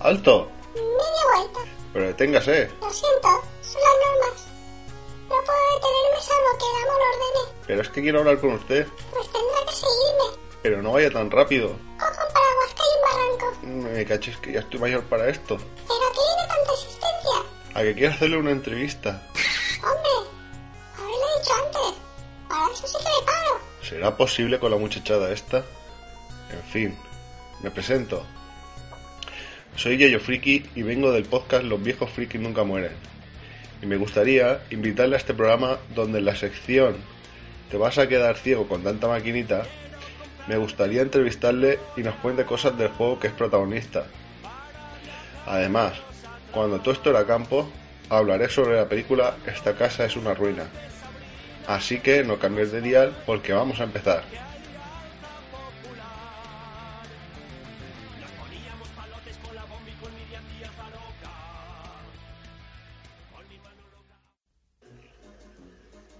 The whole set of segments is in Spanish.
¡Alto! Media vuelta, Pero deténgase. lo siento, son las normas. No puedo detenerme salvo que el amo lo ordene, Pero es que quiero hablar con usted. pues tendrá que seguirme. Pero no vaya tan rápido. Me caches que ya estoy mayor para esto. Pero aquí viene tanta existencia. A que quiero hacerle una entrevista. Hombre, haberlo dicho antes. Para eso sí que me paro. ¿Será posible con la muchachada esta? En fin, me presento. Soy Yayo Friki y vengo del podcast Los viejos frikis nunca mueren. Y me gustaría invitarle a este programa donde en la sección Te vas a quedar ciego con tanta maquinita, me gustaría entrevistarle y nos cuente cosas del juego que es protagonista. Además, cuando todo esto era campo, hablaré sobre la película Esta casa es una ruina. Así que no cambies de dial porque vamos a empezar.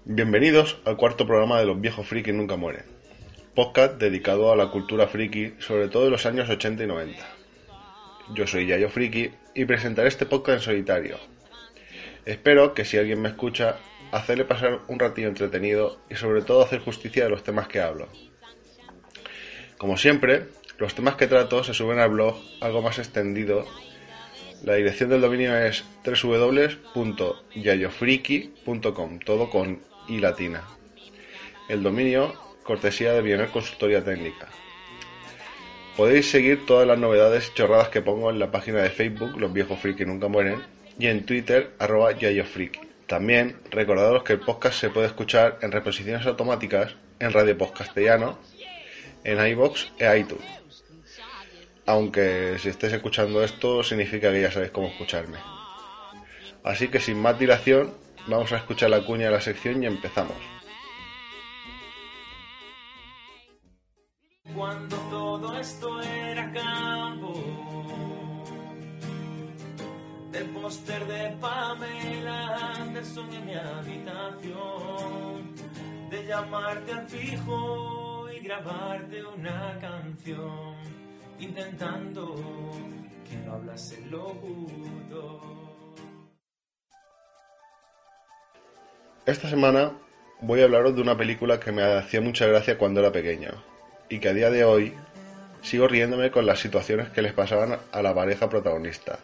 Bienvenidos al cuarto programa de Los viejos frikis nunca mueren. Podcast dedicado a la cultura friki, sobre todo en los años 80 y 90. Yo soy Yayo Friki y presentaré este podcast en solitario. Espero que si alguien me escucha, hacerle pasar un ratillo entretenido y sobre todo hacer justicia de los temas que hablo. Como siempre, los temas que trato se suben al blog algo más extendido. La dirección del dominio es www.yayofriki.com, todo con i latina. El dominio, cortesía de Biener Consultoría Técnica. Podéis seguir todas las novedades chorradas que pongo en la página de Facebook Los Viejos Friki Nunca Mueren y en Twitter arroba yayofriki. También recordaros que el podcast se puede escuchar en reposiciones automáticas en Radio Post Castellano, en iBox e iTunes. Aunque si estáis escuchando esto significa que ya sabéis cómo escucharme. Así que sin más dilación, vamos a escuchar la cuña de la sección y empezamos. Cuando todo esto era campo, del póster de Pamela Anderson en mi habitación, de llamarte al fijo y grabarte una canción, intentando que no hablase locutor. Esta semana voy a hablaros de una película que me hacía mucha gracia cuando era pequeño y que a día de hoy sigo riéndome con las situaciones que les pasaban a la pareja protagonista.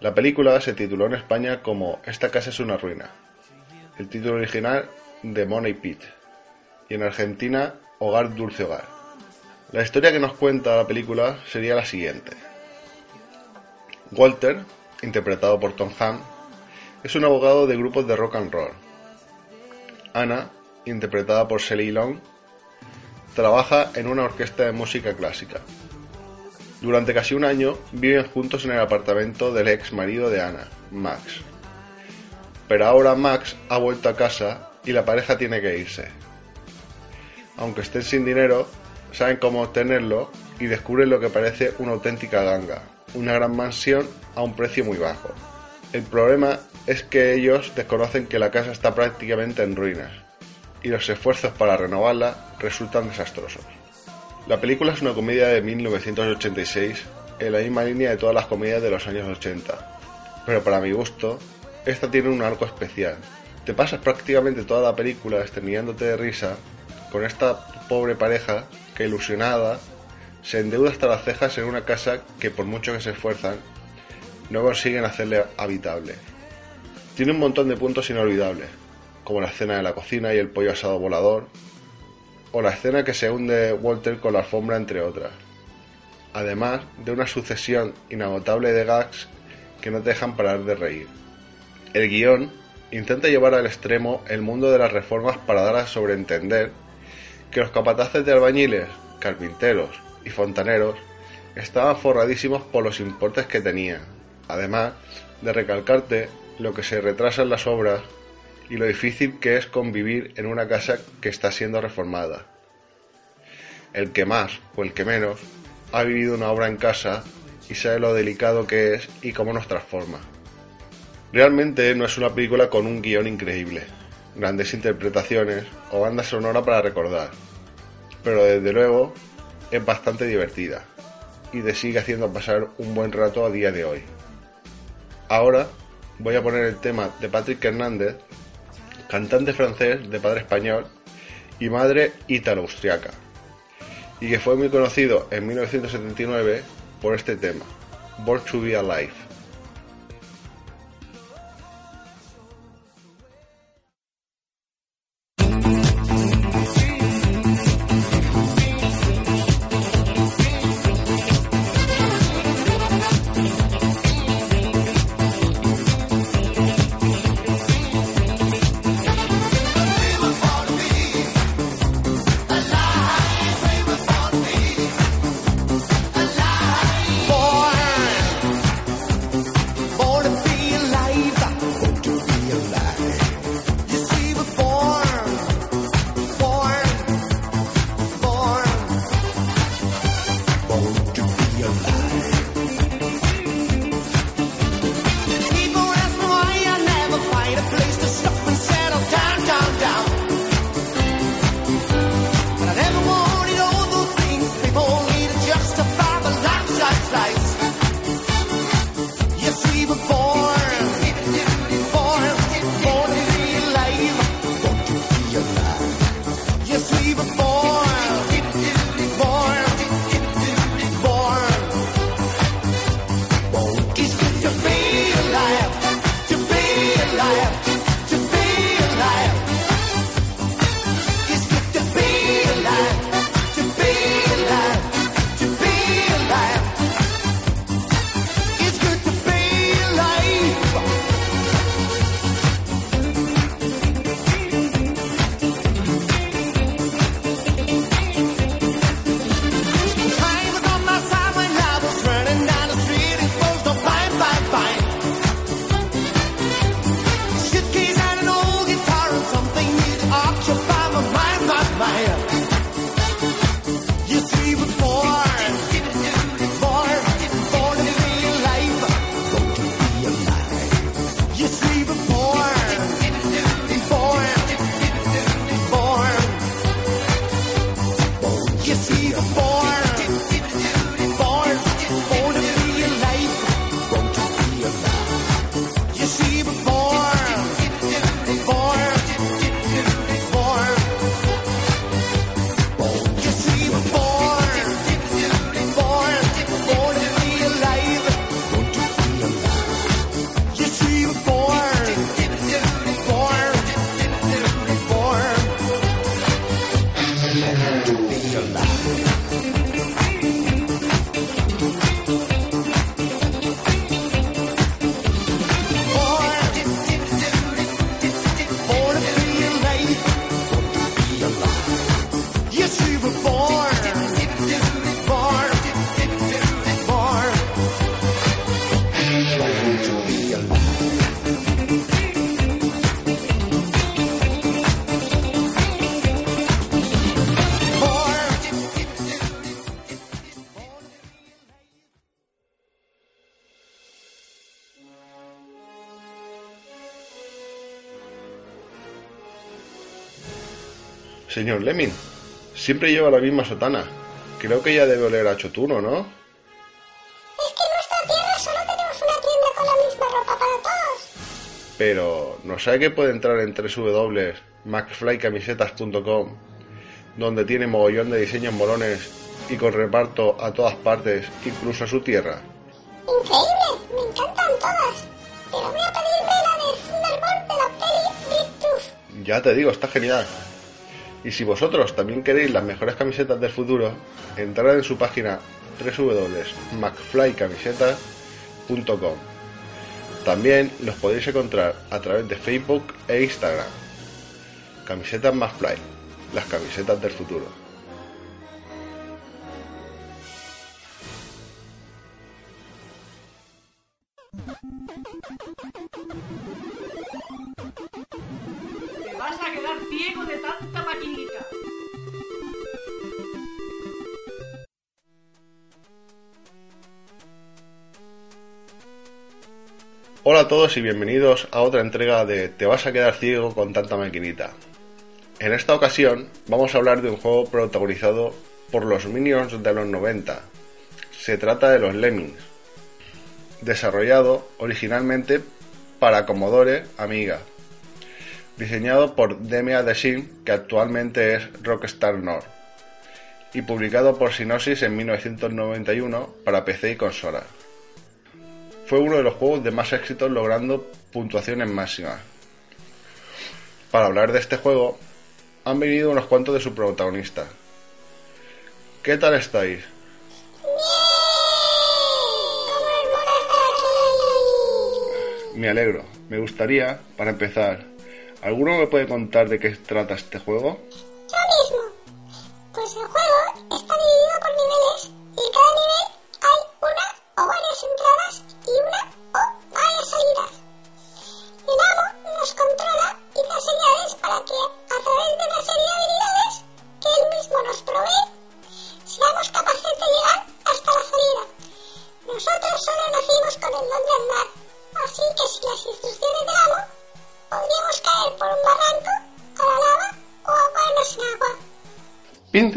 La película se tituló en España como Esta casa es una ruina, el título original de Money Pit, y en Argentina Hogar Dulce Hogar. La historia que nos cuenta la película sería la siguiente. Walter, interpretado por Tom Hanks, es un abogado de grupos de rock and roll. Anna, interpretada por Shelley Long, trabaja en una orquesta de música clásica. Durante casi un año viven juntos en el apartamento del ex marido de Anna, Max. Pero ahora Max ha vuelto a casa y la pareja tiene que irse. Aunque estén sin dinero, saben cómo obtenerlo y descubren lo que parece una auténtica ganga, una gran mansión a un precio muy bajo. El problema es que ellos desconocen que la casa está prácticamente en ruinas y los esfuerzos para renovarla resultan desastrosos. La película es una comedia de 1986 en la misma línea de todas las comedias de los años 80, pero para mi gusto, esta tiene un arco especial. Te pasas prácticamente toda la película exterminándote de risa con esta pobre pareja que ilusionada se endeuda hasta las cejas en una casa que por mucho que se esfuerzan no consiguen hacerle habitable. Tiene un montón de puntos inolvidables, como la escena de la cocina y el pollo asado volador, o la escena que se hunde Walter con la alfombra, entre otras. Además de una sucesión inagotable de gags que no te dejan parar de reír. El guion intenta llevar al extremo el mundo de las reformas para dar a sobreentender que los capataces de albañiles, carpinteros y fontaneros estaban forradísimos por los importes que tenían, además de recalcarte lo que se retrasa en las obras y lo difícil que es convivir en una casa que está siendo reformada. El que más o el que menos ha vivido una obra en casa y sabe lo delicado que es y cómo nos transforma. Realmente no es una película con un guion increíble, grandes interpretaciones o banda sonora para recordar, pero desde luego es bastante divertida y te sigue haciendo pasar un buen rato a día de hoy. Ahora voy a poner el tema de Patrick Hernández, cantante francés de padre español y madre ítalo-austriaca, y que fue muy conocido en 1979 por este tema, Born to Be Alive. Señor Lemin, siempre lleva la misma sotana. Creo que ya debe oler a chotuno, ¿no? Es que en nuestra tierra solo tenemos una tienda con la misma ropa para todos. Pero, ¿no sabe que puede entrar en www.macflycamisetas.com, donde tiene mogollón de diseños molones y con reparto a todas partes, incluso a su tierra? Increíble, me encantan todas. Pero voy a pedirme la de Thunderbolt de la peli Big. Ya te digo, está genial. Y si vosotros también queréis las mejores camisetas del futuro, entrad en su página www.macflycamisetas.com. También los podéis encontrar a través de Facebook e Instagram. Camisetas McFly, las camisetas del futuro. Vas a quedar ciego de tanta maquinita. Hola a todos y bienvenidos a otra entrega de Te vas a quedar ciego con tanta maquinita. En esta ocasión vamos a hablar de un juego protagonizado por los Minions de los 90. Se trata de los Lemmings, desarrollado originalmente para Commodore Amiga, diseñado por Demia Design, que actualmente es Rockstar North, y publicado por Synosis en 1991 para PC y consola. Fue uno de los juegos de más éxito logrando puntuaciones máximas. Para hablar de este juego, han venido unos cuantos de su protagonista. ¿Qué tal estáis? Me alegro. Me gustaría, para empezar, ¿alguno me puede contar de qué trata este juego?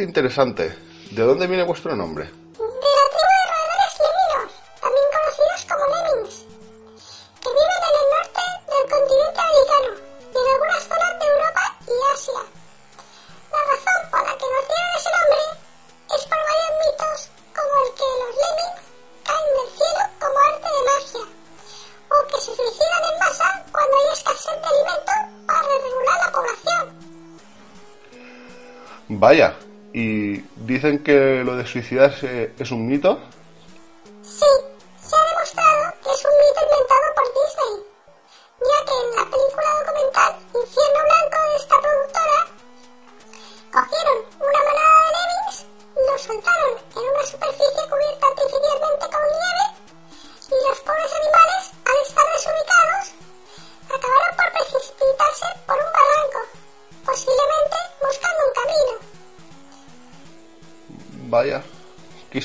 Interesante. ¿De dónde viene vuestro nombre? de la tribu de roedores leminos, también conocidos como lemmings, que viven en el norte del continente americano y en algunas zonas de Europa y Asia. La razón por la que nos dieron ese nombre es por varios mitos como el que los lemmings caen del cielo como arte de magia, o que se suicidan en masa cuando hay escasez de alimento para regular la población. Vaya, ¿y dicen que lo de suicidarse es un mito?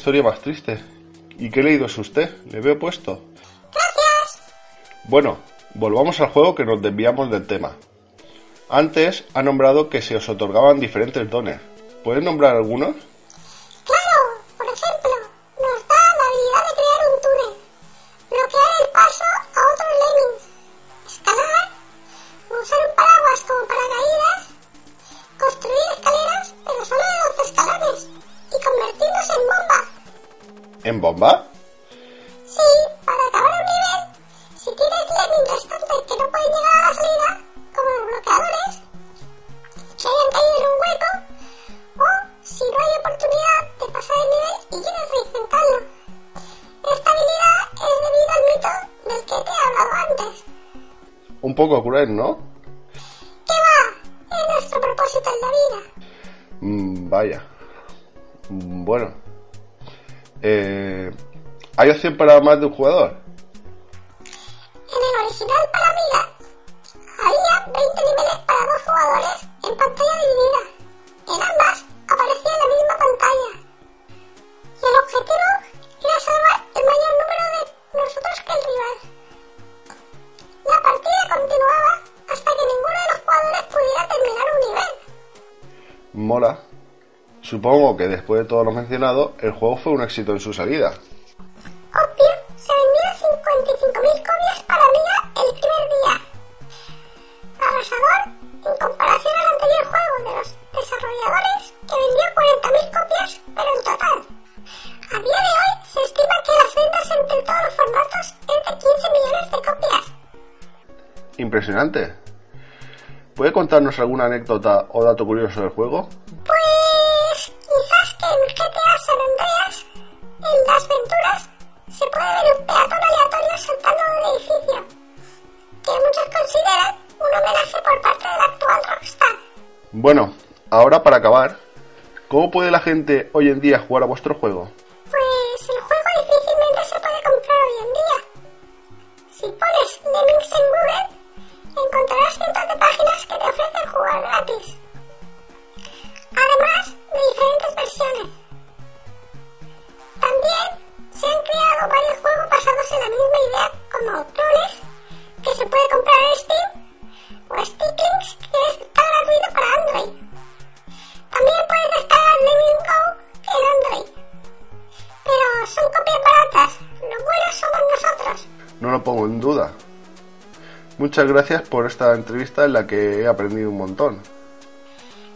Historia más triste. ¿Y qué leído es usted? Le veo puesto. Gracias. Bueno, volvamos al juego que nos desviamos del tema. Antes ha nombrado que se os otorgaban diferentes dones. ¿Puedes nombrar algunos? Un poco cruel, ¿no? ¿Qué va? Es nuestro propósito en la vida. Mm, vaya. Mm, Bueno. Eh, ¿Hay opción para más de un jugador? Supongo que después de todo lo mencionado, el juego fue un éxito en su salida. Obvio, se vendieron 55.000 copias para Amiga el primer día. Arrasador en comparación al anterior juego de los desarrolladores que vendió 40.000 copias, pero en total. A día de hoy se estima que las ventas entre todos los formatos es de 15 millones de copias. Impresionante. ¿Puede contarnos alguna anécdota o dato curioso del juego? Ahora para acabar, ¿cómo puede la gente hoy en día jugar a vuestro juego? Pues el juego difícilmente se puede comprar hoy en día. Si pones Lemmings en Google, encontrarás cientos de páginas que te ofrecen jugar gratis. Además de diferentes versiones. También se han creado varios juegos basados en la misma idea, como clones Muchas gracias por esta entrevista en la que he aprendido un montón.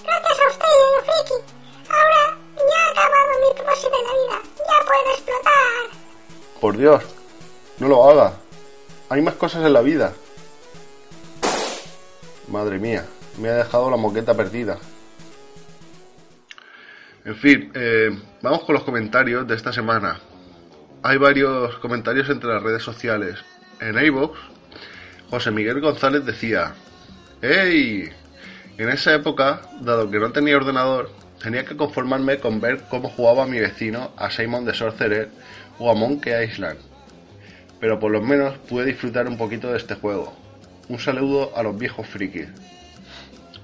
Gracias a usted, Friki. Ahora ya ha acabado mi propósito en la vida. Ya puedo explotar. Por Dios, no lo haga. Hay más cosas en la vida. Madre mía, me ha dejado la moqueta perdida. En fin, eh, vamos con los comentarios de esta semana. Hay varios comentarios entre las redes sociales. En iVoox, José Miguel González decía: ¡Ey! En esa época, dado que no tenía ordenador, tenía que conformarme con ver cómo jugaba mi vecino a Simon the Sorcerer o a Monkey Island. Pero por lo menos pude disfrutar un poquito de este juego. Un saludo a los viejos frikis.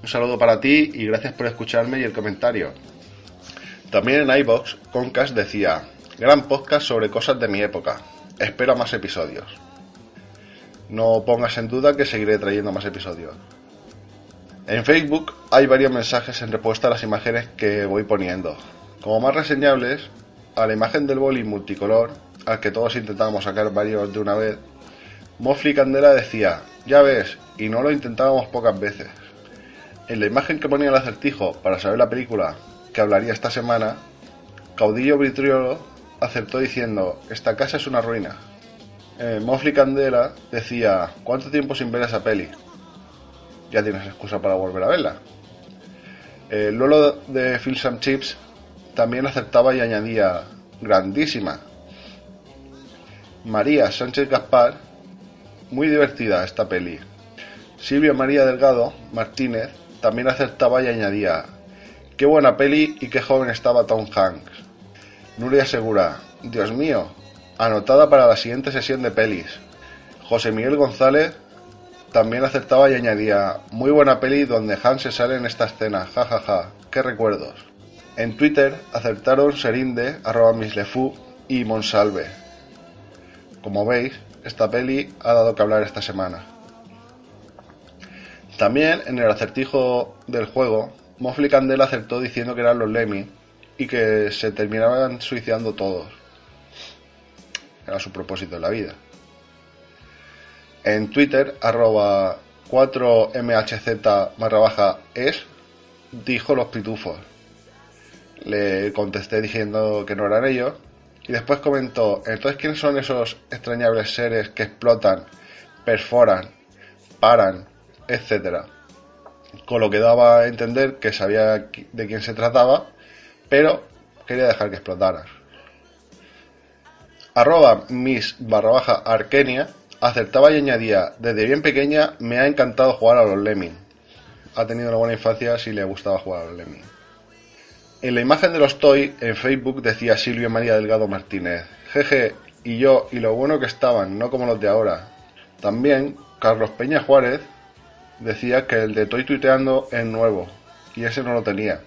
Un saludo para ti y gracias por escucharme y el comentario. También en iBox, Concast decía: Gran podcast sobre cosas de mi época. Espero más episodios. No pongas en duda que seguiré trayendo más episodios. En Facebook hay varios mensajes en respuesta a las imágenes que voy poniendo. Como más reseñables, a la imagen del boli multicolor, al que todos intentábamos sacar varios de una vez, Mofli Candela decía, ya ves, y no lo intentábamos pocas veces. En la imagen que ponía el acertijo para saber la película que hablaría esta semana, Caudillo Vitriolo acertó diciendo, esta casa es una ruina. Eh, Mofli Candela decía, ¿cuánto tiempo sin ver esa peli? Ya tienes excusa para volver a verla. Eh, Lolo de Phil Some Chips también acertaba y añadía, grandísima. María Sánchez Gaspar, muy divertida esta peli. Silvia María Delgado Martínez también acertaba y añadía, qué buena peli y qué joven estaba Tom Hanks. Nuria Segura, Dios mío, anotada para la siguiente sesión de pelis. José Miguel González también acertaba y añadía, muy buena peli donde Hans se sale en esta escena, jajaja, ja, ja. qué recuerdos. En Twitter acertaron Serinde, arroba mislefu y Monsalve. Como veis, esta peli ha dado que hablar esta semana. También en el acertijo del juego, Mofli Candela acertó diciendo que eran los Lemmy y que se terminaban suicidando todos. Era su propósito en la vida. En Twitter, arroba 4mhz barra es, dijo los pitufos. Le contesté diciendo que no eran ellos. Y después comentó, entonces ¿quiénes son esos extrañables seres que explotan, perforan, paran, etcétera? Con lo que daba a entender que sabía de quién se trataba, pero quería dejar que explotara. Arroba miss barra baja arquenia acertaba y añadía, desde bien pequeña me ha encantado jugar a los Lemming. Ha tenido una buena infancia si le gustaba jugar a los Lemming. En la imagen de los Toy en Facebook decía Silvia María Delgado Martínez, jeje, y yo, y lo bueno que estaban, no como los de ahora. También Carlos Peña Juárez decía que el de Toy tuiteando es nuevo, y ese no lo tenía.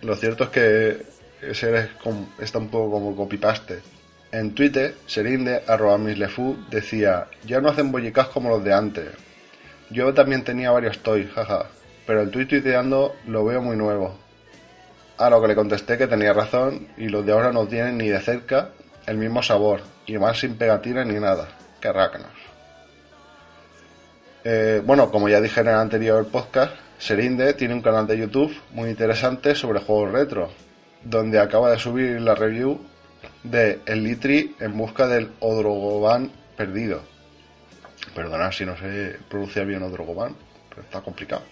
Lo cierto es que ese está un poco como copy-paste. En Twitter, Serinde, arroba mislefu, decía, ya no hacen bollicas como los de antes. Yo también tenía varios toys, jaja, pero el tuit tuiteando lo veo muy nuevo. A lo que le contesté que tenía razón y los de ahora no tienen ni de cerca el mismo sabor y más sin pegatina ni nada. Que rácanos. Eh, bueno, como ya dije en el anterior podcast, Serinde tiene un canal de YouTube muy interesante sobre juegos retro, donde acaba de subir la review de El Litri en busca del Odrogoban perdido. Perdonad si no sé pronunciar bien Odrogoban, pero está complicado.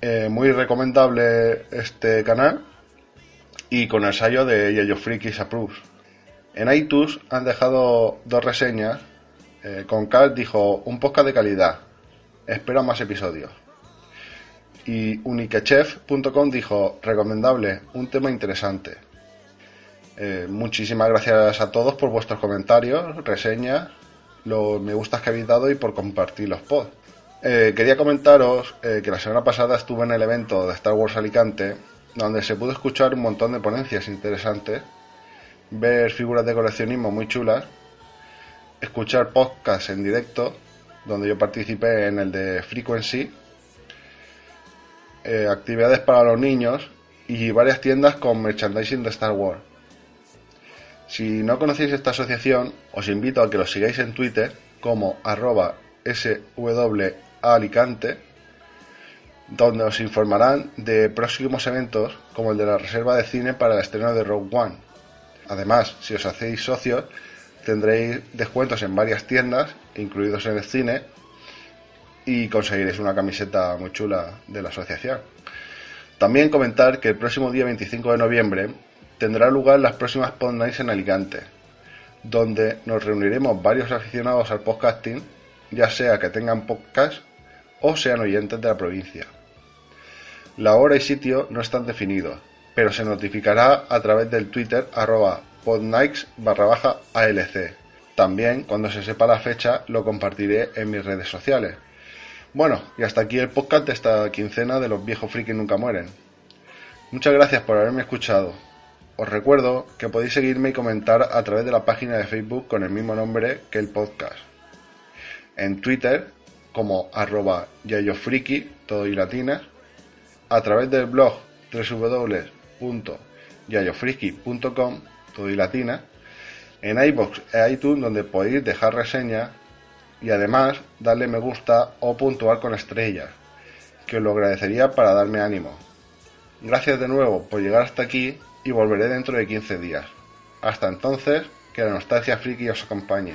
Eh, muy recomendable este canal y con sello de Yayo Frikis Approves. En iTunes han dejado dos reseñas. Eh, con Cal dijo un podcast de calidad. Espera más episodios. Y uniquechef.com dijo recomendable, un tema interesante. Eh, muchísimas gracias a todos por vuestros comentarios, reseñas, los me gustas que habéis dado y por compartir los pods. Eh, quería comentaros eh, que la semana pasada estuve en el evento de Star Wars Alicante, donde se pudo escuchar un montón de ponencias interesantes, ver figuras de coleccionismo muy chulas, escuchar podcasts en directo, donde yo participé en el de Frequency, actividades para los niños y varias tiendas con merchandising de Star Wars. Si no conocéis esta asociación, os invito a que los sigáis en Twitter como arroba Alicante, donde os informarán de próximos eventos como el de la reserva de cine para el estreno de Rogue One. Además, si os hacéis socios, tendréis descuentos en varias tiendas, incluidos en el cine, y conseguiréis una camiseta muy chula de la asociación. También comentar que el próximo día 25 de noviembre tendrá lugar las próximas Pod Nights en Alicante, donde nos reuniremos varios aficionados al podcasting, ya sea que tengan podcast o sean oyentes de la provincia. La hora y sitio no están definidos, pero se notificará a través del Twitter arroba barra baja ALC. También, cuando se sepa la fecha, lo compartiré en mis redes sociales. Bueno, y hasta aquí el podcast de esta quincena de los viejos frikis nunca mueren. Muchas gracias por haberme escuchado. Os recuerdo que podéis seguirme y comentar a través de la página de Facebook con el mismo nombre que el podcast. En Twitter como arroba yayofriki, todo y. A través del blog www.yayofriki.com, todo y latina. En iBox e iTunes donde podéis dejar reseñas y además darle me gusta o puntuar con estrellas, que os lo agradecería para darme ánimo. Gracias de nuevo por llegar hasta aquí y volveré dentro de 15 días. Hasta entonces, que la nostalgia friki os acompañe.